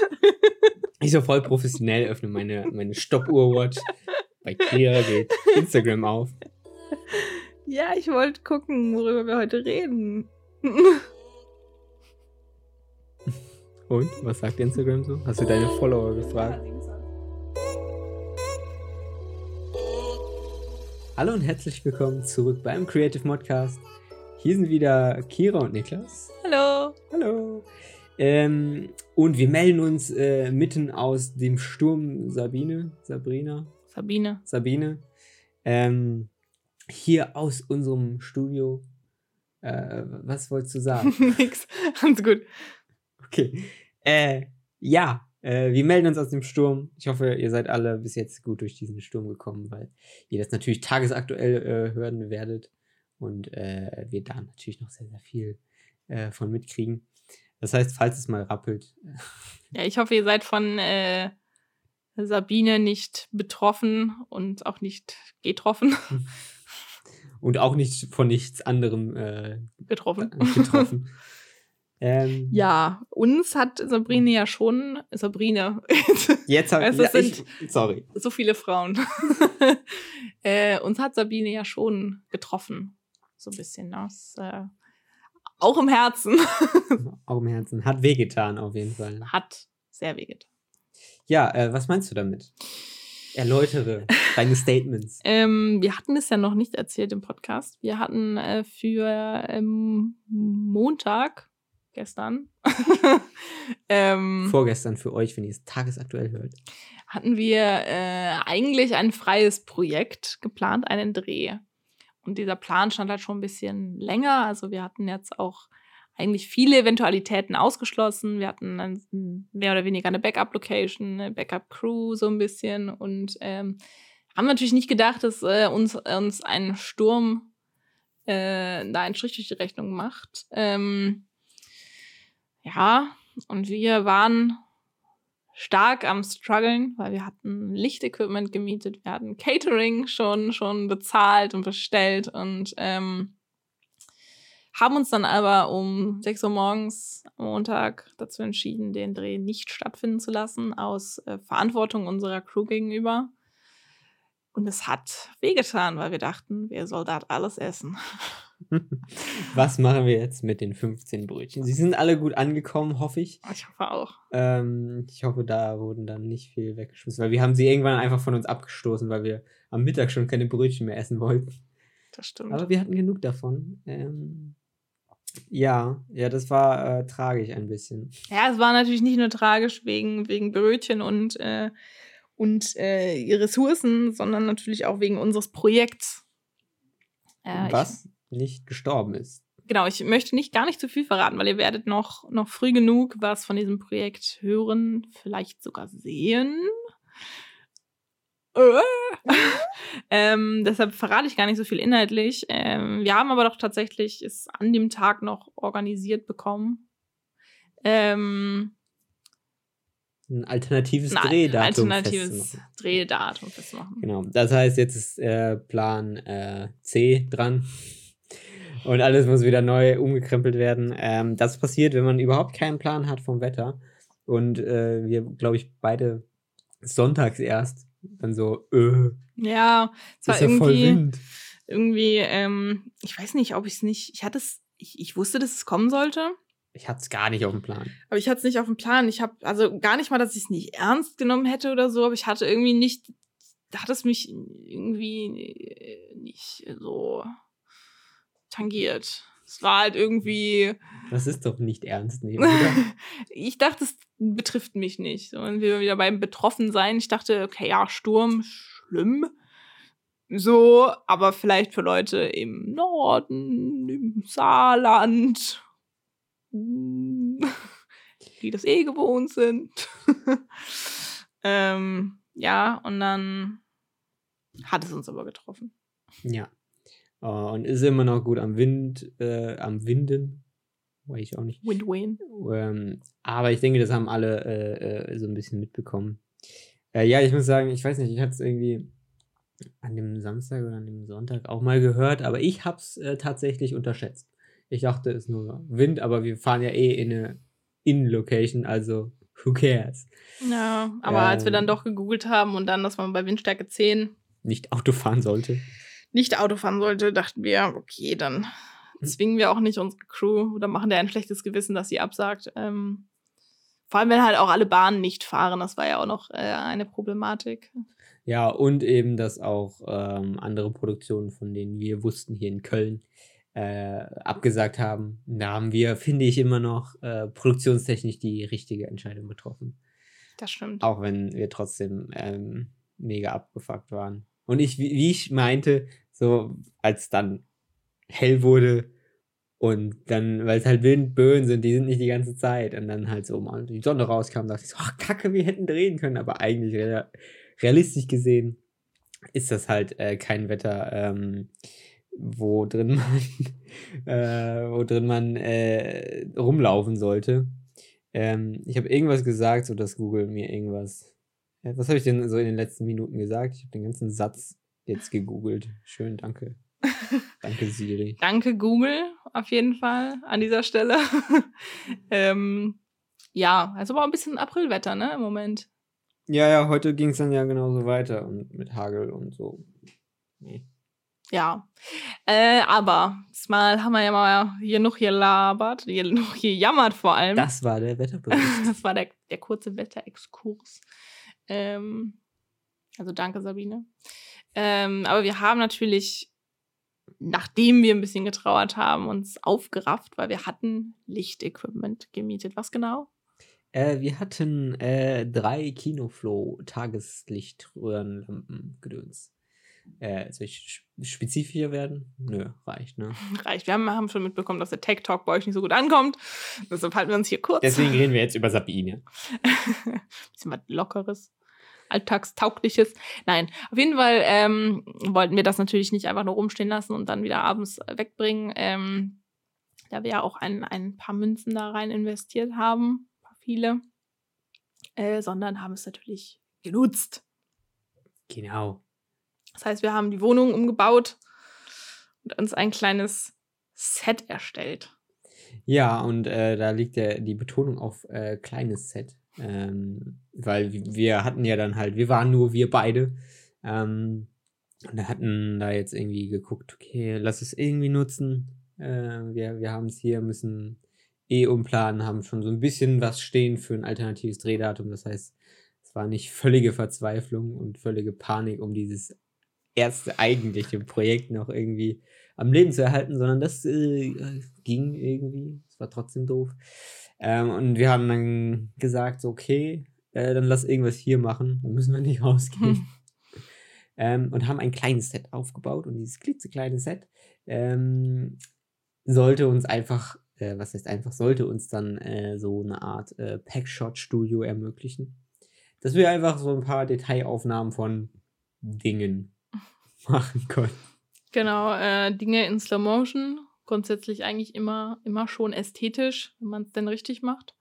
Ich so voll professionell öffne meine, meine Stoppuhr-Watch. Bei Kira geht Instagram auf. Ja, ich wollte gucken, worüber wir heute reden. Und? Was sagt Instagram so? Hast du deine Follower gefragt? Hallo und herzlich willkommen zurück beim Creative Modcast. Hier sind wieder Kira und Niklas. Hallo. Hallo. Ähm, und wir melden uns äh, mitten aus dem Sturm Sabine, Sabrina, Sabine. Sabine. Ähm, hier aus unserem Studio. Äh, was wolltest du sagen? Nix. Alles gut. Okay. Äh, ja, äh, wir melden uns aus dem Sturm. Ich hoffe, ihr seid alle bis jetzt gut durch diesen Sturm gekommen, weil ihr das natürlich tagesaktuell äh, hören werdet und äh, wir da natürlich noch sehr, sehr viel von mitkriegen. Das heißt, falls es mal rappelt. Ja, ich hoffe, ihr seid von äh, Sabine nicht betroffen und auch nicht getroffen. Und auch nicht von nichts anderem äh, Getroffen. getroffen. ähm, Ja, uns hat Sabrine ja schon. Sabrine. Jetzt habe Also ja, ich. Sorry. so viele Frauen. äh, uns hat Sabine ja schon getroffen. So ein bisschen. Ne? Das, äh, auch im Herzen. Auch im Herzen. Hat wehgetan, auf jeden Fall. hat sehr wehgetan. Ja, äh, was meinst du damit? Erläutere deine Statements. Ähm, wir hatten es ja noch nicht erzählt im Podcast. Wir hatten äh, für ähm, Montag, gestern, ähm, Vorgestern für euch, wenn ihr es tagesaktuell hört. hatten wir äh, eigentlich ein freies Projekt geplant, einen Dreh. Und dieser Plan stand halt schon ein bisschen länger. Also wir hatten jetzt auch eigentlich viele Eventualitäten ausgeschlossen. Wir hatten mehr oder weniger eine Backup-Location, eine Backup-Crew so ein bisschen und ähm, haben natürlich nicht gedacht, dass äh, uns, uns ein Sturm äh, da einen Strich durch die Rechnung macht. Ähm, ja, und wir waren stark am struggeln, weil wir hatten Lichtequipment gemietet, wir hatten Catering schon schon bezahlt und bestellt und ähm, haben uns dann aber um 6 Uhr morgens am Montag dazu entschieden, den Dreh nicht stattfinden zu lassen, aus äh, Verantwortung unserer Crew gegenüber. Und es hat wehgetan, weil wir dachten, wer soll das alles essen? Was machen wir jetzt mit den 15 Brötchen? Sie sind alle gut angekommen, hoffe ich. Ich hoffe auch. Ähm, ich hoffe, da wurden dann nicht viel weggeschmissen, weil wir haben sie irgendwann einfach von uns abgestoßen, weil wir am Mittag schon keine Brötchen mehr essen wollten. Das stimmt. Aber wir hatten genug davon. Ähm, ja, ja, das war äh, tragisch ein bisschen. Ja, es war natürlich nicht nur tragisch wegen, wegen Brötchen und, äh, und äh, Ressourcen, sondern natürlich auch wegen unseres Projekts. Äh, Was nicht gestorben ist. Genau, ich möchte nicht gar nicht zu viel verraten, weil ihr werdet noch, noch früh genug was von diesem Projekt hören, vielleicht sogar sehen. Äh. ähm, deshalb verrate ich gar nicht so viel inhaltlich. Ähm, wir haben aber doch tatsächlich es an dem Tag noch organisiert bekommen. Ähm, Ein alternatives ein Drehdatum. alternatives festzumachen. Drehdatum festmachen. Genau. Das heißt, jetzt ist äh, Plan äh, C dran. Und alles muss wieder neu umgekrempelt werden. Ähm, das passiert, wenn man überhaupt keinen Plan hat vom Wetter. Und äh, wir, glaube ich, beide sonntags erst dann so, äh, Ja, es war ist ja voll irgendwie, Wind. irgendwie, ähm, ich weiß nicht, ob ich es nicht, ich hatte es, ich, ich wusste, dass es kommen sollte, Ich hatte es gar nicht auf dem Plan. aber ich hatte es nicht auf dem Plan. Ich habe, also gar nicht mal, dass ich es nicht ernst genommen hätte oder so, aber ich hatte irgendwie nicht, da hat es mich irgendwie äh, nicht so tangiert. Es war halt irgendwie, Das ist doch nicht ernst nehmen, ich dachte, es betrifft mich nicht. So, Und wir wieder beim Betroffensein. Ich dachte, okay, ja, Sturm, schlimm. So, aber vielleicht für Leute im Norden, im Saarland, die das eh gewohnt sind. ähm, ja, und dann hat es uns aber getroffen. ja. Äh, und ist immer noch gut am Wind, äh, am Winden. Weiß ich auch nicht. Win-win. Ähm, aber ich denke, das haben alle äh, äh, so ein bisschen mitbekommen. Äh, ja, ich muss sagen, ich weiß nicht, ich hatte es irgendwie an dem Samstag oder an dem Sonntag auch mal gehört, aber ich habe es äh, tatsächlich unterschätzt. Ich dachte, es ist nur Wind, aber wir fahren ja eh in eine In-Location, also who cares? Ja, aber als wir dann Ähm. doch gegoogelt haben und dann, dass man bei Windstärke 10 Nicht Auto fahren sollte. Nicht Auto fahren sollte, dachten wir, okay, dann zwingen wir auch nicht unsere Crew oder machen der ein schlechtes Gewissen, dass sie absagt. Ähm, vor allem, wenn halt auch alle Bahnen nicht fahren, das war ja auch noch äh, eine Problematik. Ja, und eben, dass auch ähm, andere Produktionen, von denen wir wussten, hier in Köln, äh, abgesagt haben. Da haben wir, finde ich, immer noch äh, produktionstechnisch die richtige Entscheidung getroffen. Das stimmt. Auch wenn wir trotzdem ähm, mega abgefuckt waren. Und ich, wie ich meinte, so als dann hell wurde und dann, weil es halt Windböen sind, die sind nicht die ganze Zeit. Und dann halt so mal die Sonne rauskam, dachte ich so, ach kacke, wir hätten drehen können. Aber eigentlich rea- realistisch gesehen ist das halt äh, kein Wetter, ähm, wo drin man, äh, wo drin man äh, rumlaufen sollte. Ähm, ich habe irgendwas gesagt, so dass Google mir irgendwas. Was habe ich denn so in den letzten Minuten gesagt? Ich habe den ganzen Satz jetzt gegoogelt. Schön, danke. Danke, Siri. Danke, Google, auf jeden Fall an dieser Stelle. ähm, ja, also aber ein bisschen Aprilwetter, ne, im Moment. Ja, ja, heute ging es dann ja genauso weiter und mit Hagel und so. Nee. Ja. Äh, aber diesmal haben wir ja mal hier noch gelabert, hier noch gejammert vor allem. Das war der Wetterbericht. Das war der, der kurze Wetterexkurs. Ähm, also danke, Sabine. Ähm, aber wir haben natürlich, nachdem wir ein bisschen getrauert haben, uns aufgerafft, weil wir hatten Lichtequipment gemietet. Was genau? äh, wir hatten äh, drei Kinoflow Tageslichtröhrenlampen gedöns. Äh, soll ich sch- spezifischer werden? Nö, reicht, ne? Reicht. Wir haben, haben schon mitbekommen, dass der Tech Talk bei euch nicht so gut ankommt. Deshalb halten wir uns hier kurz. Deswegen reden wir jetzt über Sabine. bisschen was Lockeres, Alltagstaugliches. Nein, auf jeden Fall ähm, wollten wir das natürlich nicht einfach nur rumstehen lassen und dann wieder abends äh, wegbringen. Ähm, da wir ja auch ein, ein paar Münzen da rein investiert haben, ein paar viele, äh, sondern haben es natürlich genutzt. Genau. Das heißt, wir haben die Wohnung umgebaut und uns ein kleines Set erstellt. Ja, und äh, da liegt der, die Betonung auf äh, kleines Set. Ähm, weil wi- wir hatten ja dann halt, wir waren nur wir beide. Ähm, und hatten da jetzt irgendwie geguckt, okay, lass es irgendwie nutzen. Äh, wir wir haben es hier, müssen eh umplanen, haben schon so ein bisschen was stehen für ein alternatives Drehdatum. Das heißt, es war nicht völlige Verzweiflung und völlige Panik, um dieses erste eigentliche Projekt noch irgendwie am Leben zu erhalten, sondern das äh, ging irgendwie. Es war trotzdem doof. Ähm, und wir haben dann gesagt, so, okay, äh, dann lass irgendwas hier machen, dann müssen wir nicht rausgehen. Hm. Ähm, und haben ein kleines Set aufgebaut und dieses klitzekleine Set ähm, sollte uns einfach, äh, was heißt einfach, sollte uns dann äh, so eine Art äh, Packshot-Studio ermöglichen. Dass wir einfach so ein paar Detailaufnahmen von Dingen machen konnten. Genau, äh, Dinge in Slow Motion. Grundsätzlich eigentlich immer, immer schon ästhetisch, wenn man es denn richtig macht.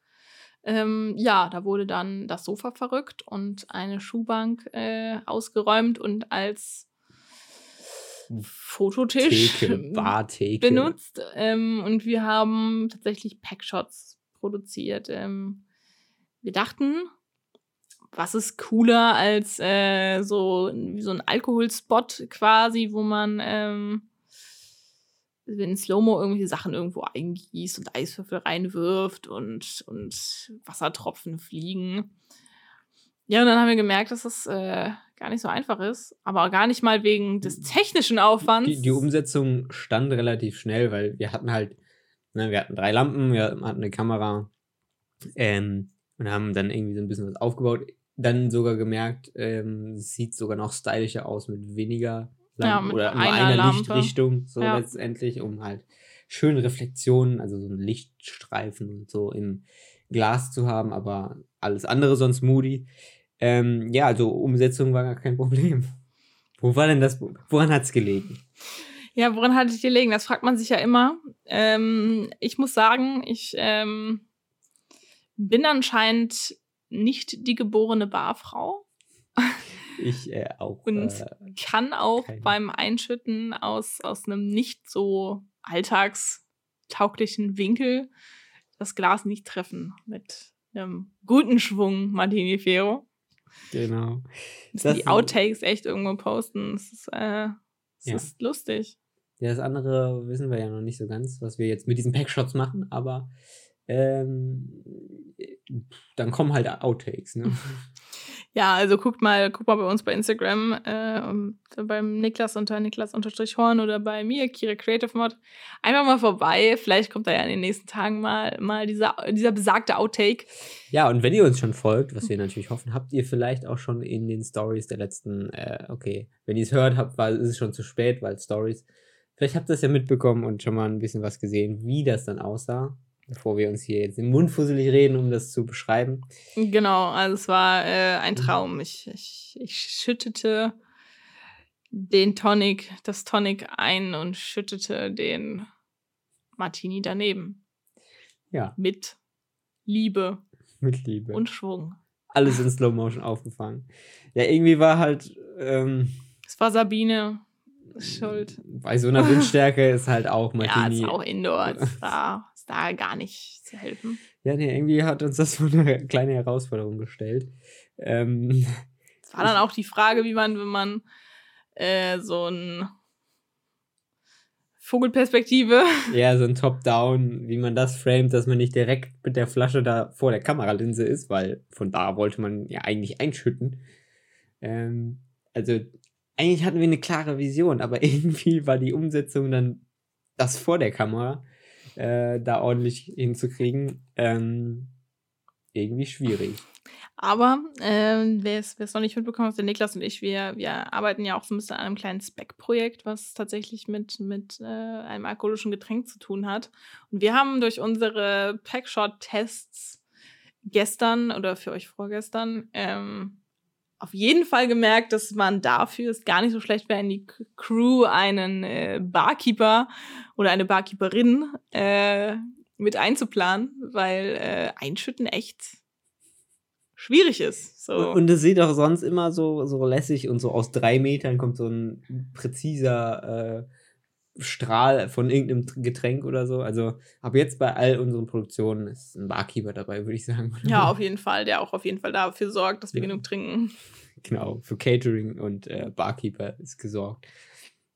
Ähm, ja, da wurde dann das Sofa verrückt und eine Schuhbank äh, ausgeräumt und als Fototisch Theke, Bartheke. benutzt. Ähm, und wir haben tatsächlich Packshots produziert. Ähm, wir dachten, was ist cooler als äh, so, so ein Alkoholspot quasi, wo man ähm, in Slow-Mo irgendwelche Sachen irgendwo eingießt und Eiswürfel reinwirft und, und Wassertropfen fliegen. Ja, und dann haben wir gemerkt, dass das äh, gar nicht so einfach ist, aber gar nicht mal wegen des technischen Aufwands. Die, die Umsetzung stand relativ schnell, weil wir hatten halt, ne, wir hatten drei Lampen, wir hatten eine Kamera ähm, und haben dann irgendwie so ein bisschen was aufgebaut. Dann sogar gemerkt, ähm, es sieht sogar noch stylischer aus mit weniger Lampen Ja, oder nur einer einer. Lichtrichtung, so Ja. letztendlich, um halt schöne Reflexionen, also so ein Lichtstreifen und so im Glas zu haben, aber alles andere sonst moody. Ähm, ja, also Umsetzung war gar kein Problem. Wo war denn das? Woran hat es gelegen? Ja, woran hatte ich gelegen? Das fragt man sich ja immer. Ähm, ich muss sagen, ich ähm, bin anscheinend nicht die geborene Barfrau. Ich äh, auch. Und äh, Kann auch Keine. beim Einschütten aus, aus einem nicht so alltagstauglichen Winkel das Glas nicht treffen mit einem guten Schwung Martini Fero. Genau. Müssen die Outtakes echt irgendwo posten. Das ist, äh, das Ja. ist lustig. Ja, das andere wissen wir ja noch nicht so ganz, was wir jetzt mit diesen Packshots machen, aber ähm, dann kommen halt Outtakes, ne? Ja, also guckt mal, guckt mal bei uns bei Instagram, äh, beim Niklas unter Niklas-Horn oder bei mir, Kira Creative Mod. Einfach mal vorbei. Vielleicht kommt da ja in den nächsten Tagen mal, mal dieser, dieser besagte Outtake. Ja, und wenn ihr uns schon folgt, was wir natürlich hoffen, habt ihr vielleicht auch schon in den Stories der letzten, äh, okay, wenn ihr es hört habt, war, ist es schon zu spät, weil Stories. Vielleicht habt ihr es ja mitbekommen und schon mal ein bisschen was gesehen, wie das dann aussah, bevor wir uns hier jetzt im Mund fusselig reden, um das zu beschreiben. Genau, also es war äh, ein Traum. Ich, ich, ich schüttete den Tonic, das Tonic ein und schüttete den Martini daneben. Ja, Mit Liebe mit Liebe. und Schwung. alles in Slow Motion aufgefangen. Ja, irgendwie war halt ähm, Es war Sabine schuld. bei so einer Windstärke ist halt auch Ja, Martini. ist auch Indoor. Ist da, ist da gar nicht zu helfen. Ja, nee, irgendwie hat uns das vor eine kleine Herausforderung gestellt. Ähm, Es war dann auch die Frage, wie man, wenn man äh, so ein Vogelperspektive ja, so ein Top-Down, wie man das framet, dass man nicht direkt mit der Flasche da vor der Kameralinse ist, weil von da wollte man ja eigentlich einschütten. Ähm, also, eigentlich hatten wir eine klare Vision, aber irgendwie war die Umsetzung dann das vor der Kamera äh, da ordentlich hinzukriegen, ähm, irgendwie schwierig. Aber ähm, wer es noch nicht mitbekommen hat, der Niklas und ich, wir, wir arbeiten ja auch so ein bisschen an einem kleinen Spec-Projekt, was tatsächlich mit, mit äh, einem alkoholischen Getränk zu tun hat. Und wir haben durch unsere Packshot-Tests gestern oder für euch vorgestern ähm, auf jeden Fall gemerkt, dass man dafür es gar nicht so schlecht wäre, in die Crew einen äh, Barkeeper oder eine Barkeeperin äh, mit einzuplanen, weil äh, Einschütten echt schwierig ist. So. Und es sieht auch sonst immer so, so lässig und so aus drei Metern kommt so ein präziser äh, Strahl von irgendeinem Tr- Getränk oder so. Also ab jetzt bei all unseren Produktionen ist ein Barkeeper dabei, würde ich sagen. ja, auf jeden Fall, der auch auf jeden Fall dafür sorgt, dass wir Ja. genug trinken. Genau, für Catering und äh, Barkeeper ist gesorgt.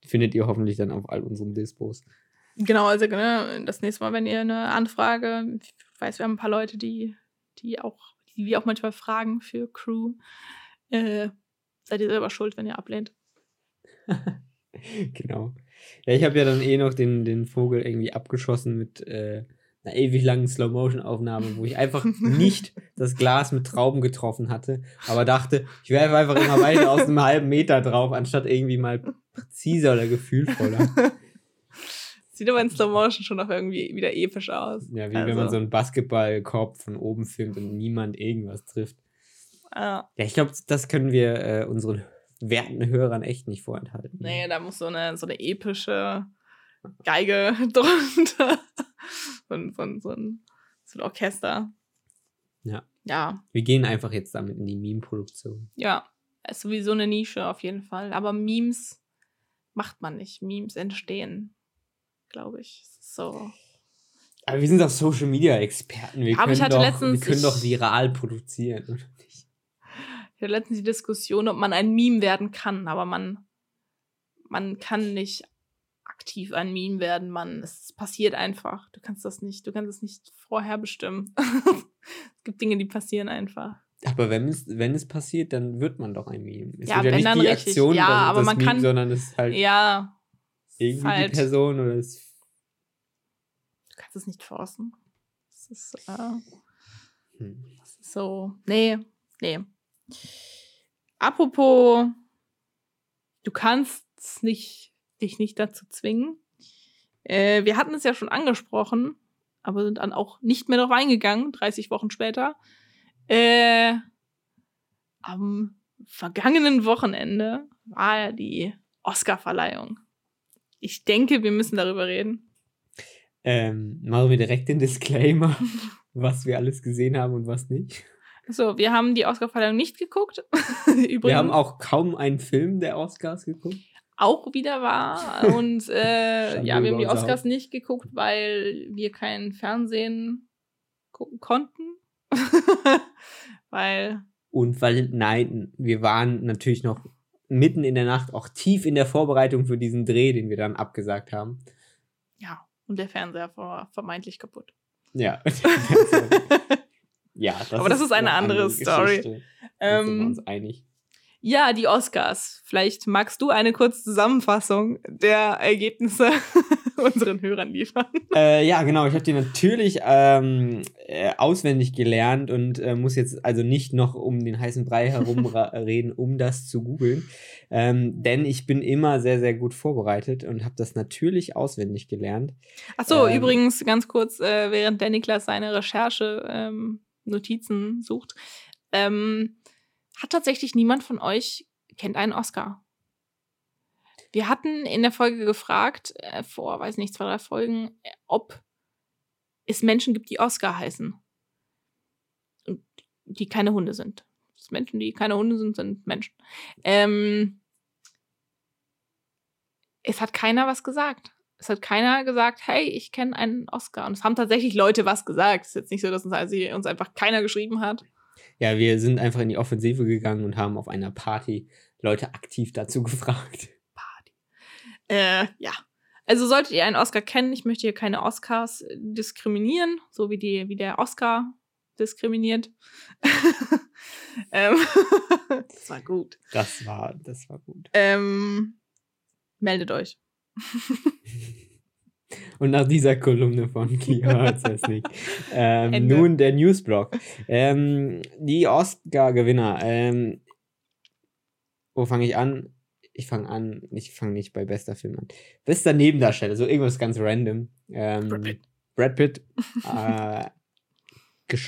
Findet ihr hoffentlich dann auf all unseren Dispos. Genau, also ne, das nächste Mal, wenn ihr eine Anfrage, ich weiß, wir haben ein paar Leute, die, die auch, die wir auch manchmal fragen für Crew, äh, seid ihr selber schuld, wenn ihr ablehnt. genau. Ja, ich habe ja dann eh noch den, den Vogel irgendwie abgeschossen mit äh, einer ewig langen Slow-Motion-Aufnahme, wo ich einfach nicht das Glas mit Trauben getroffen hatte, aber dachte, ich werfe einfach immer weiter aus einem halben Meter drauf, anstatt irgendwie mal präziser oder gefühlvoller. Sieht aber in Slow Motion schon noch irgendwie wieder episch aus. Ja, wie Also, wenn man so einen Basketballkorb von oben filmt und niemand irgendwas trifft. Ja, Ja, ich glaube, das können wir äh, unseren werten Hörern echt nicht vorenthalten. nee, da muss so eine, so eine epische Geige drunter. so, ein, so, ein, so, ein, Orchester. Ja. Ja, Wir gehen einfach jetzt damit in die Meme-Produktion. Ja, ist sowieso eine Nische auf jeden Fall. Aber Memes macht man nicht. Memes entstehen, glaube ich. So. Aber wir sind doch Social Media Experten. Wir, Aber können, ich hatte doch, letztens- wir können doch viral produzieren, oder nicht? Ich hatte letztens die Diskussion, ob man ein Meme werden kann, aber man, man kann nicht aktiv ein Meme werden, man. Es passiert einfach. Du kannst das nicht, du kannst es nicht vorher bestimmen. es gibt Dinge, die passieren einfach. Aber wenn es, wenn es passiert, dann wird man doch ein Meme. Es Ja, wird ja wenn nicht dann die richtig. Aktion, Ja, das, aber das man Meme, kann- sondern es ist halt Ja, irgendwie halt- die Person oder es. du kannst es nicht forcen. Es ist, äh, Hm. So, nee, nee. Apropos, du kannst nicht, dich nicht dazu zwingen. Äh, wir hatten es ja schon angesprochen, aber sind dann auch nicht mehr darauf eingegangen, 30 Wochen später. Äh, am vergangenen Wochenende war ja die Oscar-Verleihung. Ich denke, wir müssen darüber reden. Ähm, machen wir direkt den Disclaimer, was wir alles gesehen haben und was nicht. So, wir haben die Oscar-Verleihung nicht geguckt. Übrigens. Wir haben auch kaum einen Film der Oscars geguckt. auch wieder war. Und äh, ja, wir haben die Oscars nicht geguckt, weil wir kein Fernsehen gucken konnten. weil. Und weil, nein, wir waren natürlich noch mitten in der Nacht, auch tief in der Vorbereitung für diesen Dreh, den wir dann abgesagt haben. Ja, und der Fernseher war vermeintlich kaputt. Ja. Ja, das Aber das ist, ist eine andere, andere Story. Ähm, sind wir uns einig. Ja, die Oscars. Vielleicht magst du eine kurze Zusammenfassung der Ergebnisse unseren Hörern liefern. Äh, ja, genau. Ich habe die natürlich ähm, äh, auswendig gelernt und äh, muss jetzt also nicht noch um den heißen Brei herumreden, um das zu googeln. Ähm, denn ich bin immer sehr, sehr gut vorbereitet und habe das natürlich auswendig gelernt. Achso, ähm, übrigens ganz kurz, äh, während der Niklas seine Recherche ähm, Notizen sucht. Ähm, hat tatsächlich niemand von euch kennt einen Oscar. Wir hatten in der Folge gefragt, äh, vor, weiß nicht, zwei, drei Folgen, äh, ob es Menschen gibt, die Oscar heißen. Und die keine Hunde sind. Das Menschen, die keine Hunde sind, sind Menschen. Ähm, es hat keiner was gesagt. Es hat keiner gesagt, hey, ich kenne einen Oscar. Und es haben tatsächlich Leute was gesagt. Es ist jetzt nicht so, dass uns, also uns einfach keiner geschrieben hat. Ja, wir sind einfach in die Offensive gegangen und haben auf einer Party Leute aktiv dazu gefragt. Party. Äh, ja. Also solltet ihr einen Oscar kennen, ich möchte hier keine Oscars diskriminieren, so wie, die, wie der Oscar diskriminiert. ähm, das war gut. Das war, das war gut. Ähm, meldet euch. Und nach dieser Kolumne von Kia Zesnik. ähm, nun der Newsblog. Ähm, die Oscar-Gewinner. Ähm, wo fange ich an? Ich fange an, ich fange nicht bei bester Film an. Bester Nebendarsteller, so irgendwas ganz random. Ähm, Brad Pitt. Brad Pitt äh,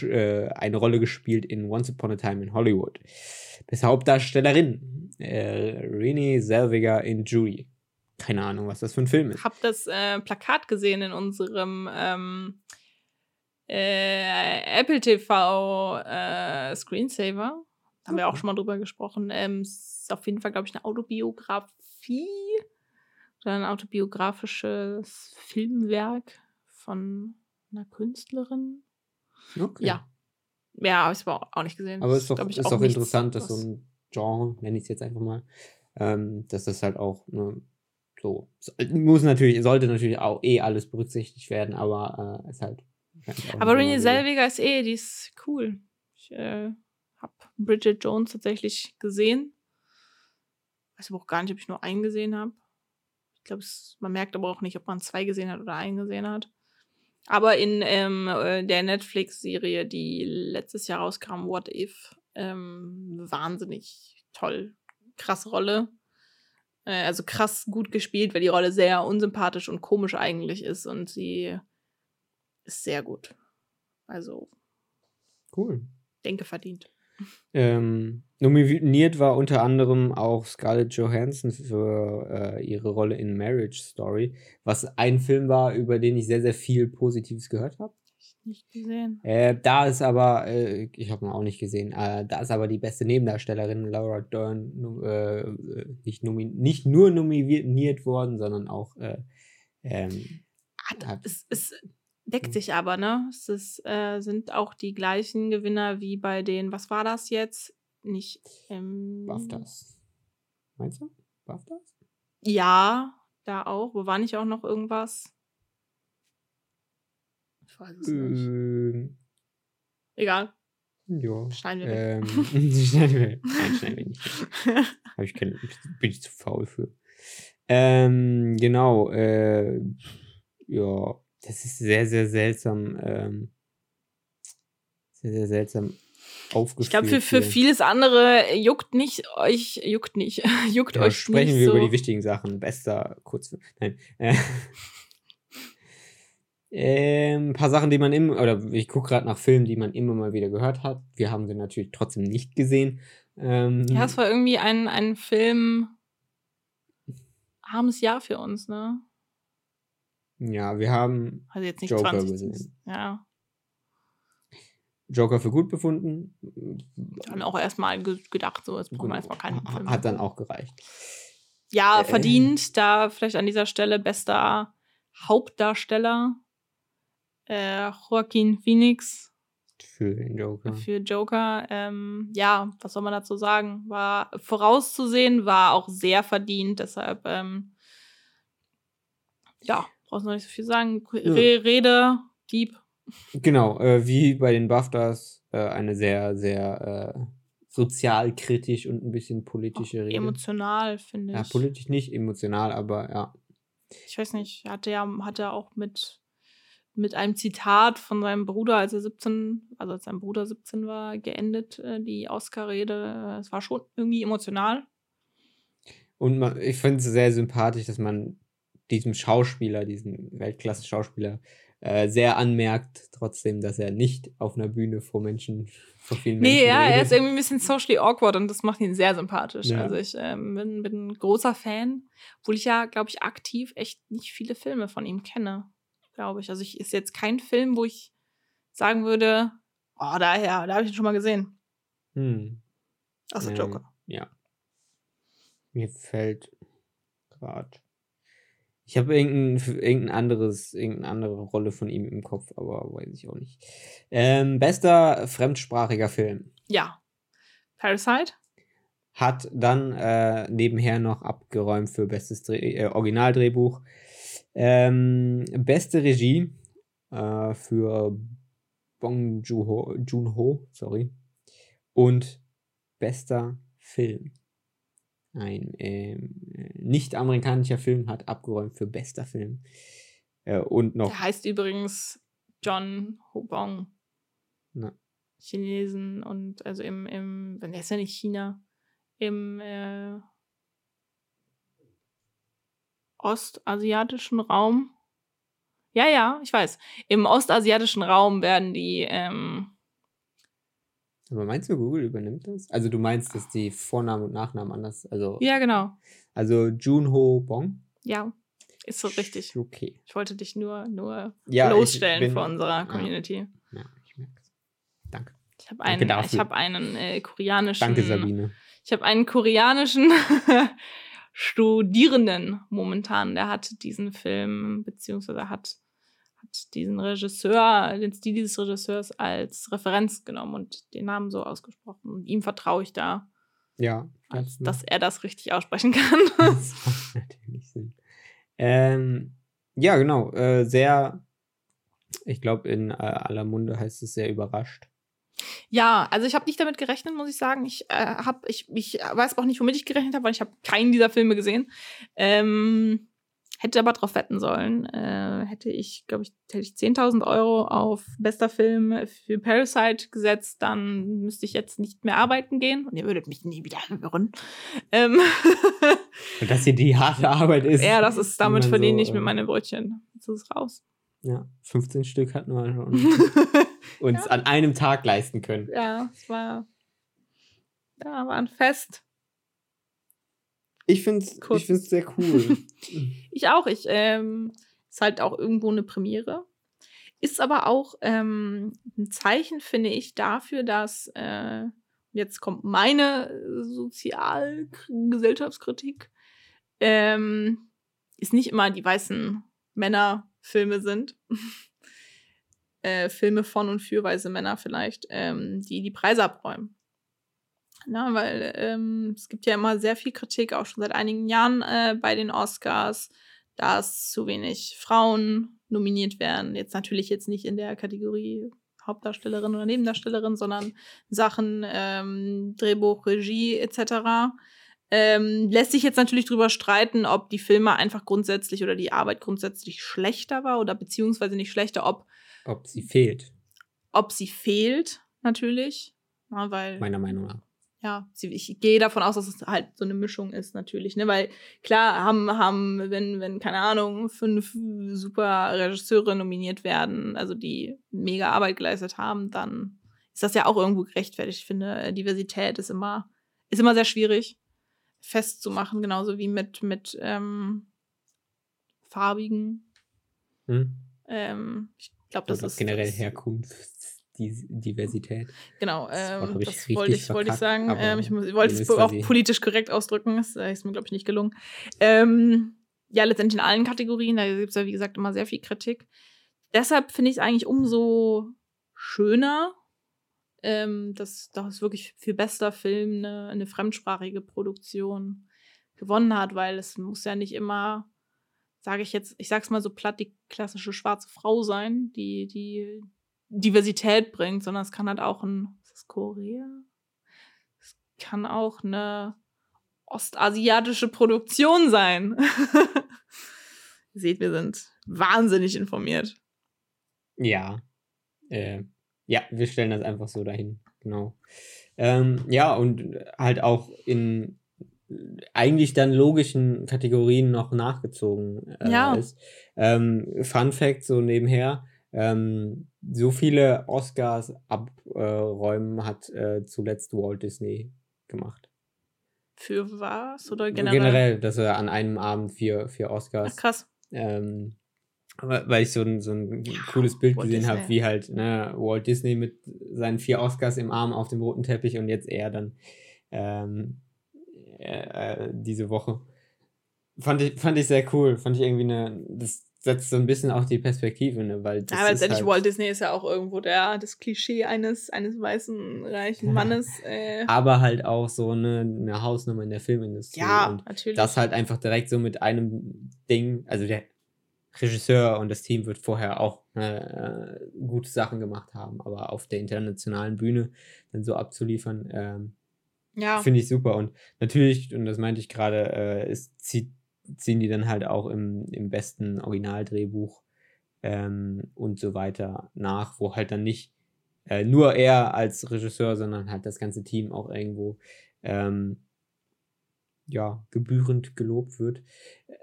äh, eine Rolle gespielt in Once Upon a Time in Hollywood. Beste Hauptdarstellerin äh, Renee Zellweger in Judy keine Ahnung, was das für ein Film ist. Hab das äh, Plakat gesehen in unserem ähm, äh, Apple TV äh, Screensaver. Haben wir auch schon mal drüber gesprochen. Ähm, ist auf jeden Fall, glaube ich, eine Autobiografie oder ein autobiografisches Filmwerk von einer Künstlerin. Okay. Ja. Ja, habe ich aber auch nicht gesehen. Aber es ist doch, ist auch, auch interessant, dass so ein Genre, nenne ich es jetzt einfach mal, ähm, dass das halt auch ne, so, muss natürlich, sollte natürlich auch eh alles berücksichtigt werden, aber äh, ist halt. Aber Renée Selweger ist eh, die ist cool. Ich äh, habe Bridget Jones tatsächlich gesehen. Weiß aber auch gar nicht, ob ich nur einen gesehen habe. Ich glaube, man merkt aber auch nicht, ob man zwei gesehen hat oder einen gesehen hat. Aber in ähm, äh, der Netflix-Serie, die letztes Jahr rauskam, What If, ähm, wahnsinnig toll. Krasse Rolle. Äh, also krass gut gespielt, weil die Rolle sehr unsympathisch und komisch eigentlich ist und sie ist sehr gut. Also. Cool. Denke verdient. Ähm, nominiert war unter anderem auch Scarlett Johansson für äh, ihre Rolle in Marriage Story, was ein Film war, über den ich sehr, sehr viel Positives gehört habe nicht gesehen. Äh, da ist aber, äh, ich habe ihn auch nicht gesehen, äh, da ist aber die beste Nebendarstellerin, Laura Dern, äh, äh, nicht, nicht nur nominiert worden, sondern auch. Äh, ähm, hat, es, es, deckt sich aber, ne? Es ist, sind auch die gleichen Gewinner wie bei den, was war das jetzt? Nicht. Ähm, BAFTAs. Meinst du? BAFTAs? Ja, da auch. Wo war nicht auch noch irgendwas? Ich weiß es nicht. Ähm, Egal. Ja. Schneiden wir ähm, schneiden wir. Nein, schneiden wir nicht. Hab ich keine, bin ich zu faul für. Ähm, genau. Äh, ja, das ist sehr, sehr seltsam. Ähm, sehr, sehr seltsam. Ich glaube, für, für vieles andere juckt nicht euch, juckt nicht, juckt ja, euch sprechen nicht wir so. über die wichtigen Sachen. Bester Kurzfilm. Nein. Äh, ähm, ein paar Sachen, die man immer, oder ich gucke gerade nach Filmen, die man immer mal wieder gehört hat. Wir haben sie natürlich trotzdem nicht gesehen. Ähm, ja, es war irgendwie ein, ein Film, armes Jahr für uns, ne? Ja, wir haben also jetzt nicht Joker 20, gesehen. Ja. Joker für gut befunden. Dann auch erstmal gedacht, so, jetzt brauchen wir erstmal keinen Film. Hat dann auch gereicht. Ja, äh, verdient, da vielleicht an dieser Stelle bester Hauptdarsteller äh, Joaquin Phoenix für den Joker. Für Joker, ähm, ja, was soll man dazu sagen? War vorauszusehen, war auch sehr verdient, deshalb, ähm, ja, brauchst du noch nicht so viel sagen. Re Rede, Dieb. Genau, äh, wie bei den BAFTAs, äh, eine sehr, sehr äh, sozialkritisch und ein bisschen politische Rede. Emotional, finde ich. Ja, politisch nicht, emotional, aber ja. Ich weiß nicht, hatte ja, hat er auch mit, mit einem Zitat von seinem Bruder, als er 17, also als sein Bruder 17 war, geendet, äh, die Oscar-Rede. Es war schon irgendwie emotional. Und man, ich finde es sehr sympathisch, dass man diesem Schauspieler, diesem Weltklasse-Schauspieler, äh, sehr anmerkt, trotzdem, dass er nicht auf einer Bühne vor Menschen, vor vielen nee, Menschen. ja, redet. er ist irgendwie ein bisschen socially awkward und das macht ihn sehr sympathisch. Ja. Also ich ähm, bin, bin ein großer Fan, obwohl ich ja, glaube ich, aktiv echt nicht viele Filme von ihm kenne, glaube ich. Also ich ist jetzt kein Film, wo ich sagen würde, oh, daher, da habe ich ihn schon mal gesehen. Hm. Außer Ähm, Joker. Ja. Mir fällt gerade. Ich habe irgendein, irgendein anderes, irgendeine andere Rolle von ihm im Kopf, aber weiß ich auch nicht. Ähm, bester fremdsprachiger Film. Ja. Parasite? Hat dann äh, nebenher noch abgeräumt für bestes Dreh, äh, Originaldrehbuch. Ähm, beste Regie äh, für Bong Joon-ho, sorry. Und bester Film. Ein ähm, nicht-amerikanischer Film hat abgeräumt für bester Film. Äh, und noch. Der heißt übrigens John Hobong. Na. Chinesen und also im, im, wenn der ist ja nicht China, im äh, ostasiatischen Raum. Ja, ja, ich weiß. Im ostasiatischen Raum werden die, ähm, Aber meinst du, Google übernimmt das? Also du meinst, dass die Vornamen und Nachnamen anders. Also, ja, genau. also Junho Bong. Ja, ist so richtig. Okay. Ich wollte dich nur, nur Ja, ich bloßstellen bin- vor unserer ja. Community. Ja, ich merke es. Danke. Ich habe einen, ich habe einen äh, koreanischen. Danke, Sabine. Ich habe einen koreanischen Studierenden momentan, der hat diesen Film, beziehungsweise hat, hat diesen Regisseur, den Stil dieses Regisseurs als Referenz genommen und den Namen so ausgesprochen. Und ihm vertraue ich da, Ja. als, das dass er das richtig aussprechen kann. Das macht natürlich Sinn. Ähm, ja, genau. Äh, sehr, ich glaube, in äh, aller Munde heißt es sehr überrascht. Ja, also ich habe nicht damit gerechnet, muss ich sagen. Ich, äh, hab, ich, ich weiß auch nicht, womit ich gerechnet habe, weil ich habe keinen dieser Filme gesehen. Ähm, hätte aber drauf wetten sollen. Äh, hätte ich, glaube ich, hätte ich 10.000 Euro auf bester Film für Parasite gesetzt, dann müsste ich jetzt nicht mehr arbeiten gehen und ihr würdet mich nie wieder hören. Ähm, Und dass hier die harte Arbeit ist. ja, das ist, damit verdiene so, ich mir ähm, meine Brötchen. Jetzt ist es raus. Ja, 15 Stück hatten wir schon uns an einem Tag leisten können. ja, es war, ja, war ein Fest. Ich finde es ich find's sehr cool. Ich auch. Ich, ähm, ist halt auch irgendwo eine Premiere. Ist aber auch ähm, ein Zeichen, finde ich, dafür, dass äh, jetzt kommt meine Sozialgesellschaftskritik, ähm, ist nicht immer die weißen Männerfilme sind. äh, Filme von und für weiße Männer vielleicht, ähm, die die Preise abräumen. Na, weil ähm, es gibt ja immer sehr viel Kritik, auch schon seit einigen Jahren äh, bei den Oscars, dass zu wenig Frauen nominiert werden. Jetzt natürlich jetzt nicht in der Kategorie Hauptdarstellerin oder Nebendarstellerin, sondern Sachen ähm, Drehbuch, Regie etc. Ähm, lässt sich jetzt natürlich drüber streiten, ob die Filme einfach grundsätzlich oder die Arbeit grundsätzlich schlechter war oder beziehungsweise nicht schlechter, ob, Ob sie fehlt, ob sie fehlt, natürlich. Na, weil meiner Meinung nach. ja, ich gehe davon aus, dass es halt so eine Mischung ist, natürlich, ne? Weil klar haben, haben, wenn, wenn, keine Ahnung, fünf super Regisseure nominiert werden, also die mega Arbeit geleistet haben, dann ist das ja auch irgendwo gerechtfertigt. Ich finde, Diversität ist immer, ist immer sehr schwierig festzumachen, genauso wie mit, mit ähm, farbigen. Hm? Ähm, ich glaube, das Oder ist generell das, Herkunftsdiversität. Genau, Das ähm, ich das richtig wollte ich, wollte ich sagen. Ähm, ich ich wollte es auch ich- politisch korrekt ausdrücken. Das äh, ist mir, glaube ich, nicht gelungen. Ähm, ja, letztendlich in allen Kategorien, da gibt es ja, wie gesagt, immer sehr viel Kritik. Deshalb finde ich es eigentlich umso schöner, ähm, dass das wirklich für bester Film eine, eine fremdsprachige Produktion gewonnen hat, weil es muss ja nicht immer, sage ich jetzt, ich sag's mal so platt, die klassische schwarze Frau sein, die die Diversität bringt, sondern es kann halt auch ein, ist das Korea? Es kann auch eine ostasiatische Produktion sein. Ihr seht, wir sind wahnsinnig informiert. Ja. Äh, ja, wir stellen das einfach so dahin. Genau. Ähm, ja, und halt auch in eigentlich dann logischen Kategorien noch nachgezogen äh, Ja. ist. Ähm, Fun Fact so nebenher. Ähm, so viele Oscars abräumen hat äh, zuletzt Walt Disney gemacht. Für was? Oder Generell, generell? dass er an einem Abend vier, vier Oscars Ach, krass. ähm, weil ich so ein, so ein cooles Bild Walt gesehen habe, wie halt ne, Walt Disney mit seinen vier Oscars im Arm auf dem roten Teppich und jetzt er dann ähm, äh, äh, diese Woche. Fand ich, fand ich sehr cool. Fand ich irgendwie eine. Das setzt so ein bisschen auch die Perspektive, ne? Weil das aber letztendlich halt, Walt Disney ist ja auch irgendwo der, das Klischee eines, eines weißen, reichen Mannes. Äh, aber halt auch so eine, eine Hausnummer in der Filmindustrie. ja, Und natürlich. das halt einfach direkt so mit einem Ding, also der Regisseur und das Team wird vorher auch äh, gute Sachen gemacht haben, aber auf der internationalen Bühne dann so abzuliefern, ähm, ja. finde ich super. Und natürlich, und das meinte ich gerade, äh, es zieht, ziehen die dann halt auch im, im besten Originaldrehbuch ähm, und so weiter nach, wo halt dann nicht äh, nur er als Regisseur, sondern halt das ganze Team auch irgendwo ähm, ja, gebührend gelobt wird.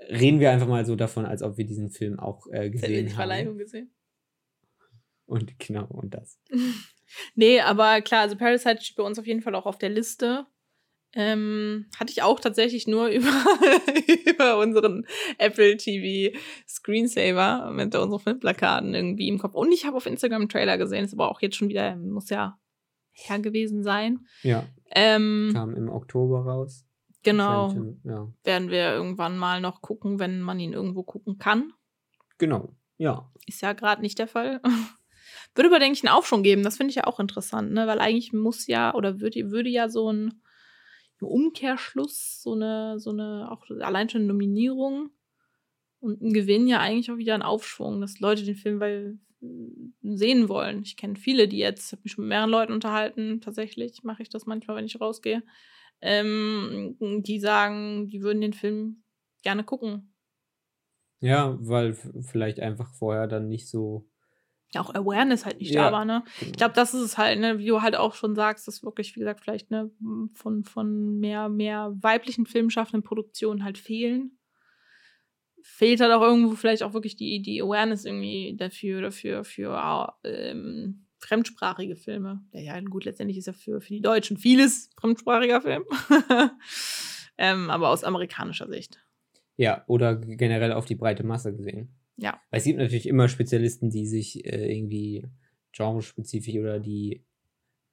Reden wir einfach mal so davon, als ob wir diesen Film auch äh, gesehen haben. Verleihung gesehen. Und genau, und das. Nee, aber klar, also Parasite steht bei uns auf jeden Fall auch auf der Liste. Ähm, hatte ich auch tatsächlich nur über, über unseren Apple TV Screensaver mit unseren Filmplakaten irgendwie im Kopf. Und ich habe auf Instagram einen Trailer gesehen, ist aber auch jetzt schon wieder, muss ja her gewesen sein. Ja, Ähm, kam im Oktober raus. genau, Ja, werden wir irgendwann mal noch gucken, wenn man ihn irgendwo gucken kann. genau. Ja. Ist ja gerade nicht der Fall. Würde aber, denke ich, einen Aufschwung geben. Das finde ich ja auch interessant, ne? Weil eigentlich muss ja oder würde, würde ja so ein Umkehrschluss, so eine, so eine, auch allein schon eine Nominierung und ein Gewinn ja eigentlich auch wieder ein Aufschwung, dass Leute den Film weil, sehen wollen. Ich kenne viele, die jetzt, habe mich schon mit mehreren Leuten unterhalten, tatsächlich mache ich das manchmal, wenn ich rausgehe, ähm, die sagen, die würden den Film gerne gucken. Ja, weil vielleicht einfach vorher dann nicht so. Ja, auch Awareness halt nicht Ja, da war, ne? Genau. Ich glaube, das ist es halt, ne, wie du halt auch schon sagst, dass wirklich, wie gesagt, vielleicht ne, von, von mehr, mehr weiblichen filmschaffenden Produktionen halt fehlen. Fehlt halt auch irgendwo vielleicht auch wirklich die, die Awareness irgendwie dafür, dafür, für ähm, fremdsprachige Filme. Ja, ja, gut, letztendlich ist ja für, für die Deutschen vieles fremdsprachiger Film. ähm, aber aus amerikanischer Sicht. Ja, oder generell auf die breite Masse gesehen. Ja. Weil es gibt natürlich immer Spezialisten, die sich äh, irgendwie genrespezifisch oder die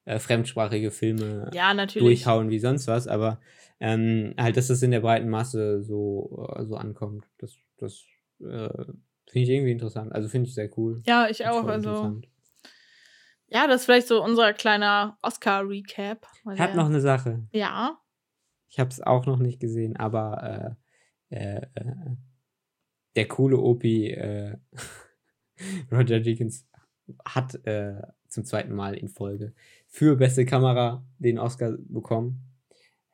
äh, fremdsprachige Filme Ja, durchhauen wie sonst was, aber ähm, halt, dass das in der breiten Masse so, äh, so ankommt, das, das äh, finde ich irgendwie interessant. Also finde ich sehr cool. Ja, ich auch. Also, ja, das ist vielleicht so unser kleiner Oscar-Recap. Ich habe noch eine Sache. Ja. Ich habe es auch noch nicht gesehen, aber äh, äh, äh, der coole Opi äh, Roger Deakins hat äh, zum zweiten Mal in Folge für beste Kamera den Oscar bekommen.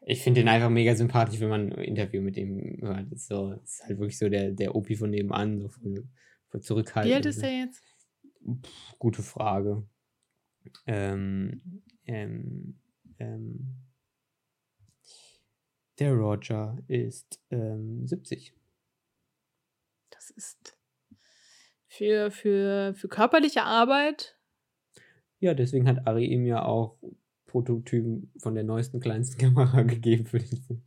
Ich finde den einfach mega sympathisch, wenn man ein Interview mit ihm hört. Das ist, so, ist halt wirklich so der, der Opi von nebenan, so voll, voll zurückhaltend. Wie alt ist der jetzt? Pff, gute Frage. Ähm, ähm, ähm, der Roger ist ähm, 70. Das ist für, für, für körperliche Arbeit. Ja, deswegen hat Ari ihm ja auch Prototypen von der neuesten, kleinsten Kamera gegeben für den Film.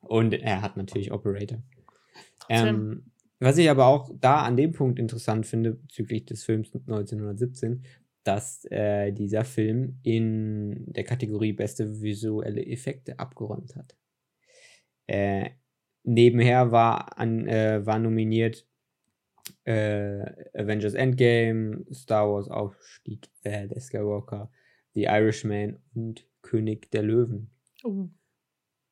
Und er hat natürlich Operator. Ähm, was ich aber auch da an dem Punkt interessant finde, bezüglich des Films 1917, dass äh, dieser Film in der Kategorie beste visuelle Effekte abgeräumt hat. Äh, nebenher war, an, äh, war nominiert äh, Avengers Endgame, Star Wars Aufstieg äh, der Skywalker, The Irishman und König der Löwen. Uh,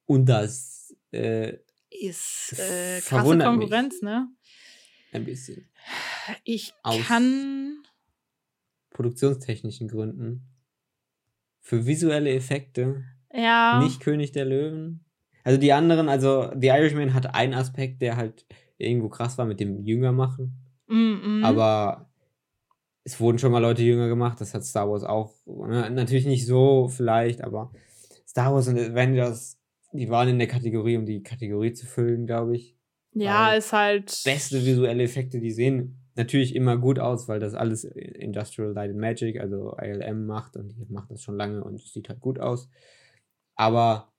Und das äh, ist äh, krasse verwundert mich. Konkurrenz, ne? ein bisschen Ich Aus- kann. produktionstechnischen Gründen. Für visuelle Effekte Ja. nicht König der Löwen. Also die anderen, also The Irishman hat einen Aspekt, der halt irgendwo krass war mit dem Jünger machen. Mm. Aber es wurden schon mal Leute jünger gemacht, das hat Star Wars auch. Ne? Natürlich nicht so vielleicht, aber Star Wars und Avengers, die waren in der Kategorie, um die Kategorie zu füllen, glaube ich. ja, weil ist halt. Beste visuelle Effekte, die sehen natürlich immer gut aus, weil das alles Industrial Light and Magic, also ILM macht und die macht das schon lange und es sieht halt gut aus. Aber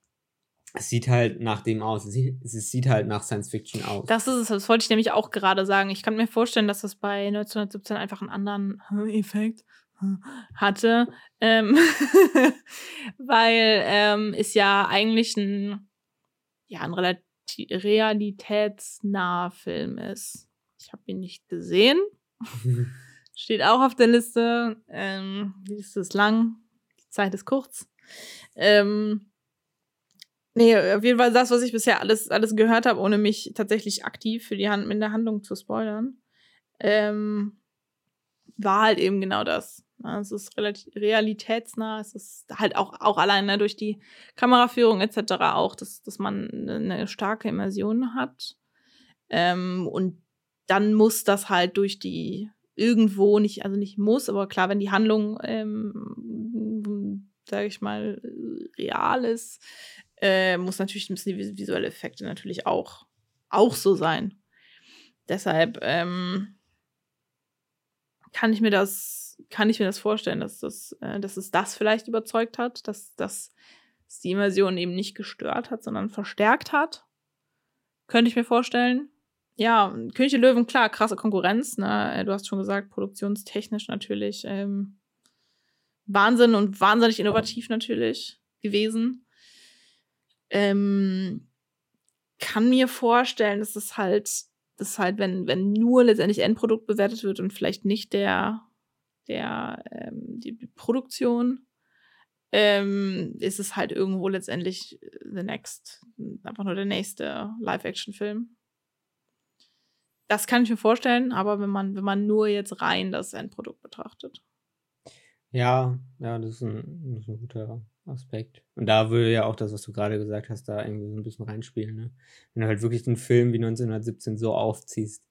es sieht halt nach dem aus. Es sieht, es sieht halt nach Science Fiction aus. Das ist es, das wollte ich nämlich auch gerade sagen. Ich kann mir vorstellen, dass das bei 1917 einfach einen anderen Effekt hatte, ähm, weil ähm, es ja eigentlich ein, ja, ein relati realitätsnaher Film ist. Ich habe ihn nicht gesehen, steht auch auf der Liste. Ähm, die Liste ist lang, die Zeit ist kurz. Ähm, nee, auf jeden Fall das, was ich bisher alles, alles gehört habe, ohne mich tatsächlich aktiv für die Hand in der Handlung zu spoilern, ähm, war halt eben genau das. Ja, Es ist relativ realitätsnah, es ist halt auch, auch alleine durch die Kameraführung etc. auch, dass, dass man eine starke Immersion hat. Ähm, und dann muss das halt durch die irgendwo nicht, also nicht muss, aber klar, wenn die Handlung, ähm, sage ich mal, real ist, äh, muss natürlich müssen die vis- visuelle Effekte natürlich auch, auch so sein. Deshalb ähm, kann ich mir das, kann ich mir das vorstellen, dass das, äh, dass es das vielleicht überzeugt hat, dass, dass es die Immersion eben nicht gestört hat, sondern verstärkt hat. Könnte ich mir vorstellen. Ja, König der Löwen, klar, krasse Konkurrenz. Ne? Äh, Du hast schon gesagt, produktionstechnisch natürlich ähm, Wahnsinn und wahnsinnig innovativ natürlich gewesen. Ähm, kann mir vorstellen, dass es halt, dass halt, wenn, wenn nur letztendlich Endprodukt bewertet wird und vielleicht nicht der, der, ähm, die Produktion, ähm, ist es halt irgendwo letztendlich the next, einfach nur der nächste Live-Action-Film. Das kann ich mir vorstellen, aber wenn man, wenn man nur jetzt rein das Endprodukt betrachtet. Ja, ja, das ist ein, das ist ein guter Aspekt. Und da würde ja auch das, was du gerade gesagt hast, da irgendwie so ein bisschen reinspielen. Ne? Wenn du halt wirklich einen Film wie 1917 so aufziehst,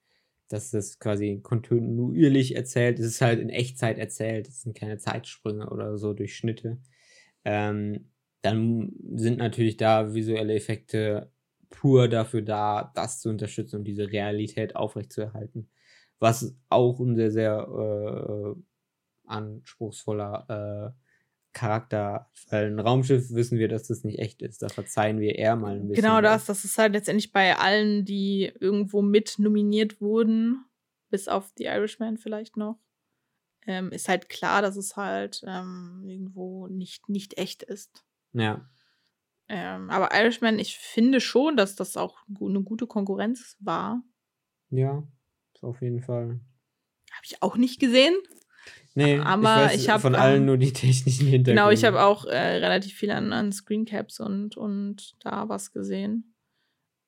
dass das quasi kontinuierlich erzählt, es ist halt in Echtzeit erzählt, es sind keine Zeitsprünge oder so durch Schnitte, ähm, dann sind natürlich da visuelle Effekte pur dafür da, das zu unterstützen und diese Realität aufrechtzuerhalten. Was auch ein sehr, sehr äh, anspruchsvoller äh, Charakter. Weil ein Raumschiff wissen wir, dass das nicht echt ist. Da verzeihen wir eher mal ein bisschen. Genau das, das ist halt letztendlich bei allen, die irgendwo mit nominiert wurden, bis auf The Irishman vielleicht noch, ähm, ist halt klar, dass es halt ähm, irgendwo nicht, nicht echt ist. Ja. Ähm, aber Irishman, ich finde schon, dass das auch eine gute Konkurrenz war. Ja, auf jeden Fall. Habe ich auch nicht gesehen. Nee, Aber ich, ich hab, von allen ähm, nur die technischen Hintergründe. Genau, ich habe auch äh, relativ viel an, an Screencaps und, und da was gesehen.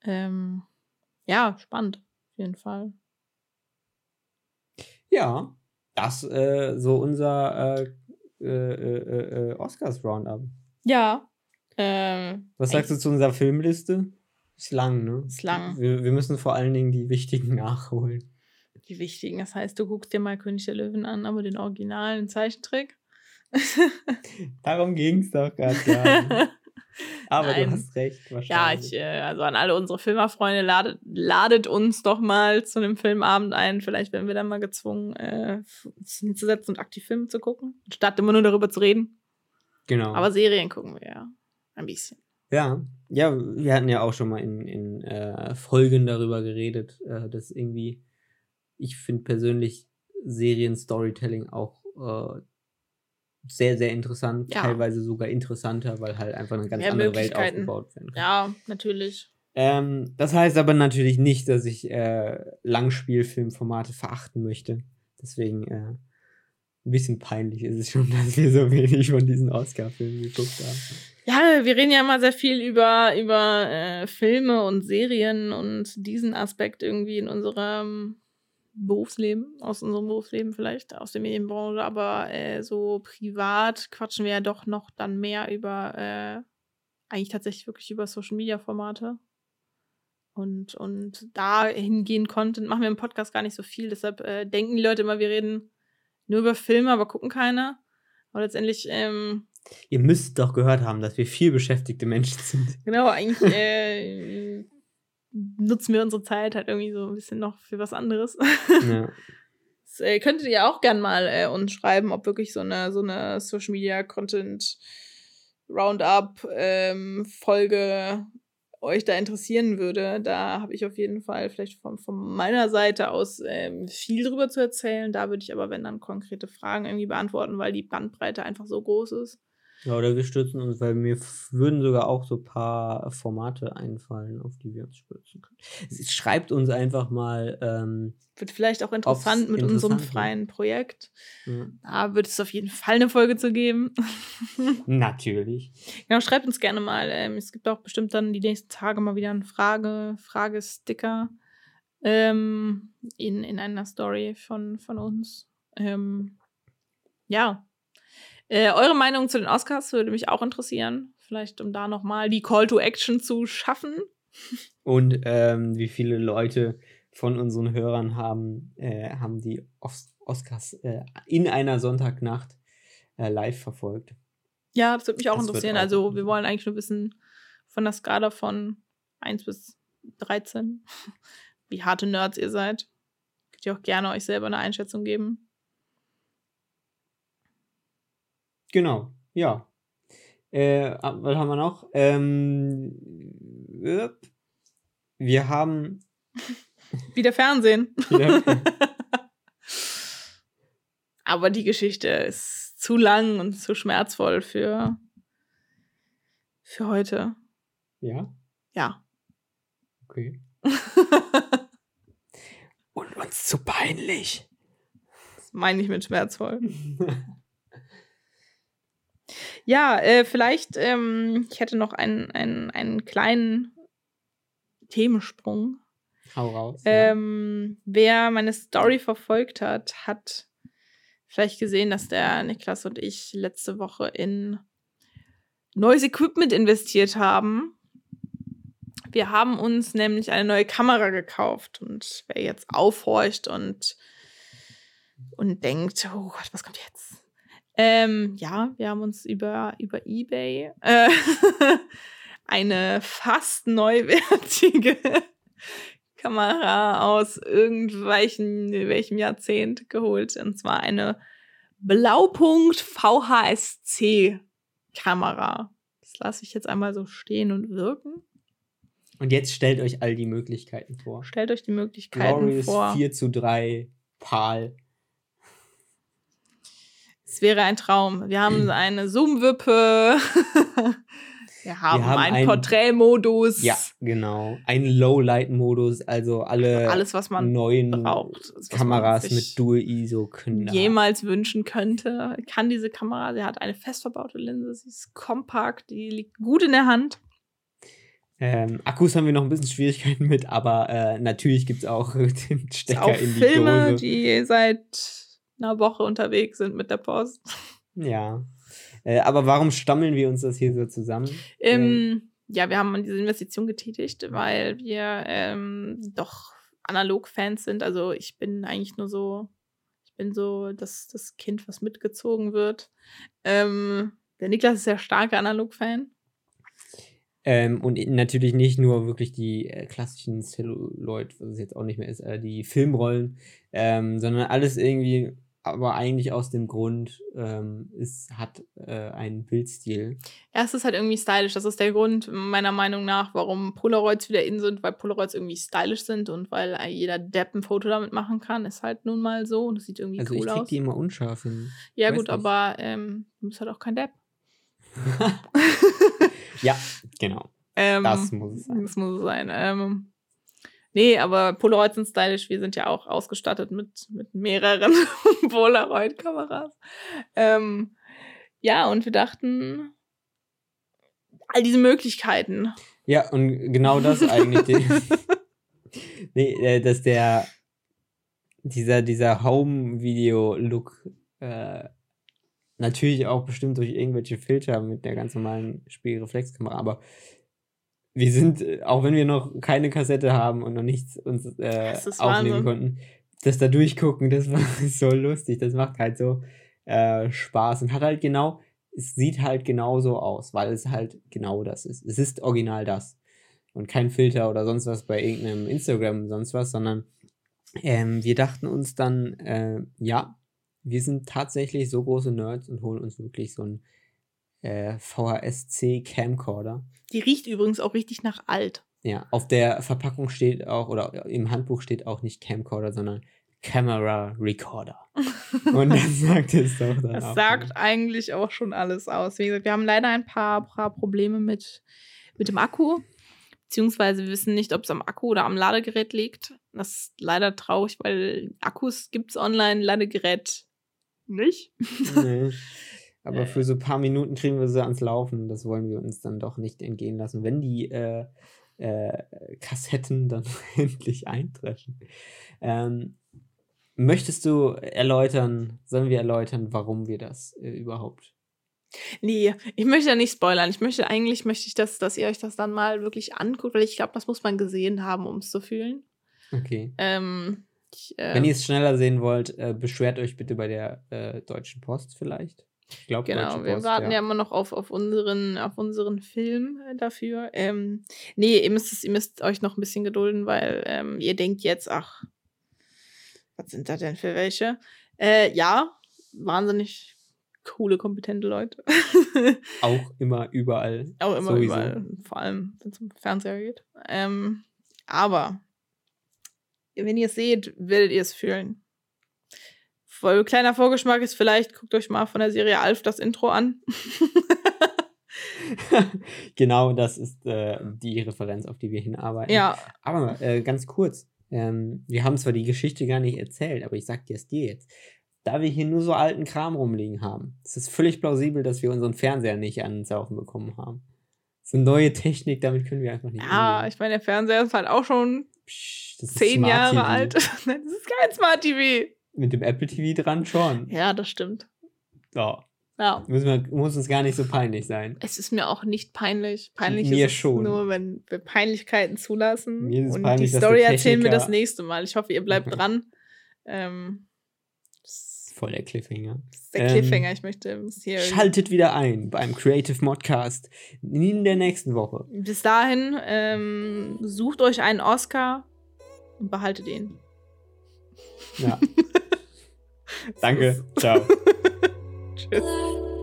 Ähm, ja, spannend, auf jeden Fall. Ja, das äh, so unser äh, äh, äh, äh, Oscars Roundup. Ja. Ähm, Was sagst du zu unserer Filmliste? Ist lang, ne? Ist lang. Wir, wir müssen vor allen Dingen die wichtigen nachholen. Die wichtigen. Das heißt, du guckst dir mal König der Löwen an, aber den originalen Zeichentrick. Darum ging es doch gerade gar nicht. Aber Nein. du hast recht, ja, wahrscheinlich. ich, äh, also an alle unsere Filmerfreunde, ladet, ladet uns doch mal zu einem Filmabend ein. Vielleicht werden wir dann mal gezwungen, äh, uns hinzusetzen und aktiv Filme zu gucken, statt immer nur darüber zu reden. genau. Aber Serien gucken wir ja. Ein bisschen. Ja, ja, wir hatten ja auch schon mal in, in äh, Folgen darüber geredet, äh, dass irgendwie, ich finde persönlich Serien-Storytelling auch äh, sehr, sehr interessant, Ja. teilweise sogar interessanter, weil halt einfach eine ganz Mehr andere Welt aufgebaut werden kann. Ja, natürlich. Ähm, das heißt aber natürlich nicht, dass ich äh, Langspielfilmformate verachten möchte. Deswegen äh, ein bisschen peinlich ist es schon, dass wir so wenig von diesen Oscar-Filmen geguckt haben. Ja, wir reden ja immer sehr viel über, über äh, Filme und Serien und diesen Aspekt irgendwie in unserem Berufsleben, aus unserem Berufsleben vielleicht, aus der Medienbranche, aber äh, so privat quatschen wir ja doch noch dann mehr über, äh, eigentlich tatsächlich wirklich über Social-Media-Formate. Und, und dahingehend Content machen wir im Podcast gar nicht so viel. Deshalb äh, denken die Leute immer, wir reden nur über Filme, aber gucken keiner. Aber letztendlich. Ähm, Ihr müsst doch gehört haben, dass wir viel beschäftigte Menschen sind. Genau, eigentlich äh, nutzen wir unsere Zeit halt irgendwie so ein bisschen noch für was anderes. Ja. Das, äh, könntet ihr auch gern mal äh, uns schreiben, ob wirklich so eine, so eine Social Media Content Roundup ähm, Folge euch da interessieren würde, da habe ich auf jeden Fall vielleicht von, von meiner Seite aus ähm, viel drüber zu erzählen. Da würde ich aber, wenn dann konkrete Fragen irgendwie beantworten, weil die Bandbreite einfach so groß ist. Ja, oder wir stützen uns, weil mir würden sogar auch so ein paar Formate einfallen, auf die wir uns stützen können. Schreibt uns einfach mal. Ähm, wird vielleicht auch interessant mit interessant unserem freien Projekt. Ja. Da wird es auf jeden Fall eine Folge zu geben. Natürlich. Genau, schreibt uns gerne mal. Ähm, es gibt auch bestimmt dann die nächsten Tage mal wieder einen Frage, Fragesticker ähm, in, in einer Story von, von uns. Ähm, ja, äh, eure Meinung zu den Oscars würde mich auch interessieren. Vielleicht, um da nochmal die Call to Action zu schaffen. Und ähm, wie viele Leute von unseren Hörern haben, äh, haben die Os Oscars äh, in einer Sonntagnacht äh, live verfolgt. Ja, das würde mich auch das interessieren. Auch also, wir wollen eigentlich nur wissen, von der Skala von 1 bis 13, wie harte Nerds ihr seid. Könnt ihr auch gerne euch selber eine Einschätzung geben. Genau, ja. Äh, was haben wir noch? Ähm, wir haben. Wieder Fernsehen. Wieder. Aber die Geschichte ist zu lang und zu schmerzvoll für, für heute. Ja? Ja. Okay. und uns zu peinlich. Das meine ich mit schmerzvoll. Ja, äh, vielleicht, ähm, ich hätte noch einen, einen, einen kleinen Themensprung. Hau raus. Ähm, ja. Wer meine Story verfolgt hat, hat vielleicht gesehen, dass der Niklas und ich letzte Woche in neues Equipment investiert haben. Wir haben uns nämlich eine neue Kamera gekauft und wer jetzt aufhorcht und, und denkt, oh Gott, was kommt jetzt? Ähm, ja, wir haben uns über, über Ebay äh, eine fast neuwertige Kamera aus irgendwelchen welchem Jahrzehnt geholt. Und zwar eine Blaupunkt VHSC Kamera. Das lasse ich jetzt einmal so stehen und wirken. Und jetzt stellt euch all die Möglichkeiten vor. Stellt euch die Möglichkeiten Glorious vor. 4 zu 3 PAL. Es wäre ein Traum. Wir haben eine Zoom-Wippe. Wir haben, Wir haben einen ein, Porträtmodus. Ja, genau. Ein Low-Light-Modus, also alle alles, was man neuen braucht, Kameras man mit Dual-ISO können jemals wünschen könnte. Kann diese Kamera, sie hat eine fest verbaute Linse, sie ist kompakt, die liegt gut in der Hand. Ähm, Akkus haben wir noch ein bisschen Schwierigkeiten mit, aber äh, natürlich gibt es auch den Stecker auch in die Filme, Dose. die seit einer Woche unterwegs sind mit der Post. Ja. Äh, aber warum stammeln wir uns das hier so zusammen? Ähm, ja, wir haben diese Investition getätigt, weil wir ähm, doch Analog-Fans sind. Also ich bin eigentlich nur so, ich bin so das, das Kind, was mitgezogen wird. Ähm, der Niklas ist sehr starker Analog-Fan. Ähm, und natürlich nicht nur wirklich die äh, klassischen Celluloid, was es jetzt auch nicht mehr ist, äh, die Filmrollen, ähm, sondern alles irgendwie aber eigentlich aus dem Grund, ähm, es hat äh, einen Bildstil. Ja, es ist halt irgendwie stylisch. Das ist der Grund, meiner Meinung nach, warum Polaroids wieder in sind, weil Polaroids irgendwie stylisch sind und weil jeder Depp ein Foto damit machen kann. Ist halt nun mal so und es sieht irgendwie also cool aus. Also ich krieg die immer unscharf hin. Ja, gut, nicht. aber ähm, du bist halt auch kein Depp. ja, genau. Ähm, das muss es sein. Das muss es sein. Ähm, Nee, aber Polaroids sind stylisch. Wir sind ja auch ausgestattet mit, mit mehreren Polaroid-Kameras. Ähm, ja, und wir dachten, all diese Möglichkeiten. Ja, und genau das eigentlich. nee, äh, dass der dieser, dieser Home-Video-Look äh, natürlich auch bestimmt durch irgendwelche Filter mit der ganz normalen Spiegelreflexkamera, aber wir sind, auch wenn wir noch keine Kassette haben und noch nichts uns äh, aufnehmen Wahnsinn. konnten, das da durchgucken, das war so lustig, das macht halt so äh, Spaß und hat halt genau, es sieht halt genauso aus, weil es halt genau das ist. Es ist original das. Und kein Filter oder sonst was bei irgendeinem Instagram sonst was, sondern ähm, wir dachten uns dann, äh, ja, wir sind tatsächlich so große Nerds und holen uns wirklich so einen äh, VHS-C Camcorder. Die riecht übrigens auch richtig nach alt. Ja, auf der Verpackung steht auch, oder im Handbuch steht auch nicht Camcorder, sondern Camera Recorder. Und das sagt es doch dann Das auch sagt nicht. eigentlich auch schon alles aus. Wie gesagt, wir haben leider ein paar, paar Probleme mit, mit dem Akku. Beziehungsweise wir wissen nicht, ob es am Akku oder am Ladegerät liegt. Das ist leider traurig, weil Akkus gibt es online, Ladegerät nicht. Nee. Aber für so ein paar Minuten kriegen wir sie ans Laufen. Das wollen wir uns dann doch nicht entgehen lassen, wenn die äh, äh, Kassetten dann endlich eintreffen. Ähm, möchtest du erläutern, sollen wir erläutern, warum wir das äh, überhaupt Nee, ich möchte ja nicht spoilern. Ich möchte eigentlich, möchte ich, dass, dass ihr euch das dann mal wirklich anguckt, weil ich glaube, das muss man gesehen haben, um es zu fühlen. Okay. Ähm, ich, äh, Wenn ihr es schneller sehen wollt, äh, beschwert euch bitte bei der äh, Deutschen Post vielleicht. Ich glaube, genau, Post, wir warten ja. ja. immer noch auf, auf, unseren, auf unseren Film äh, dafür. Ähm, nee, ihr müsst, es, ihr müsst euch noch ein bisschen gedulden, weil ähm, ihr denkt jetzt, ach, was sind da denn für welche? Äh, ja, wahnsinnig coole, kompetente Leute. Auch immer überall. Auch immer sowieso. überall. Vor allem, wenn es um Fernseher geht. Ähm, aber wenn ihr es seht, werdet ihr es fühlen. Voll kleiner Vorgeschmack ist vielleicht, guckt euch mal von der Serie Alf das Intro an. genau, das ist äh, die Referenz, auf die wir hinarbeiten. Ja. Aber äh, ganz kurz, ähm, wir haben zwar die Geschichte gar nicht erzählt, aber ich sag dir es dir jetzt da wir hier nur so alten Kram rumliegen haben, ist es völlig plausibel, dass wir unseren Fernseher nicht an den Laufen bekommen haben. So neue Technik, damit können wir einfach nicht. Ja, umgehen. ich meine, der Fernseher ist halt auch schon Psch, zehn Jahre alt. das ist kein Smart TV. Mit dem Apple TV dran schon. Ja, das stimmt. Ja. Ja. Muss, man, muss uns gar nicht so peinlich sein. Es ist mir auch nicht peinlich. Peinlich mir ist schon. nur, wenn wir Peinlichkeiten zulassen. Mir ist und peinlich, die Story erzählen wir das nächste Mal. Ich hoffe, ihr bleibt dran. Ähm, voll der Cliffhanger. Der Cliffhanger, ähm, ich möchte hier. Schaltet wieder ein beim Creative Modcast in der nächsten Woche. Bis dahin, ähm, sucht euch einen Oscar und behaltet ihn. Ja. Danke. Ciao. Tschüss.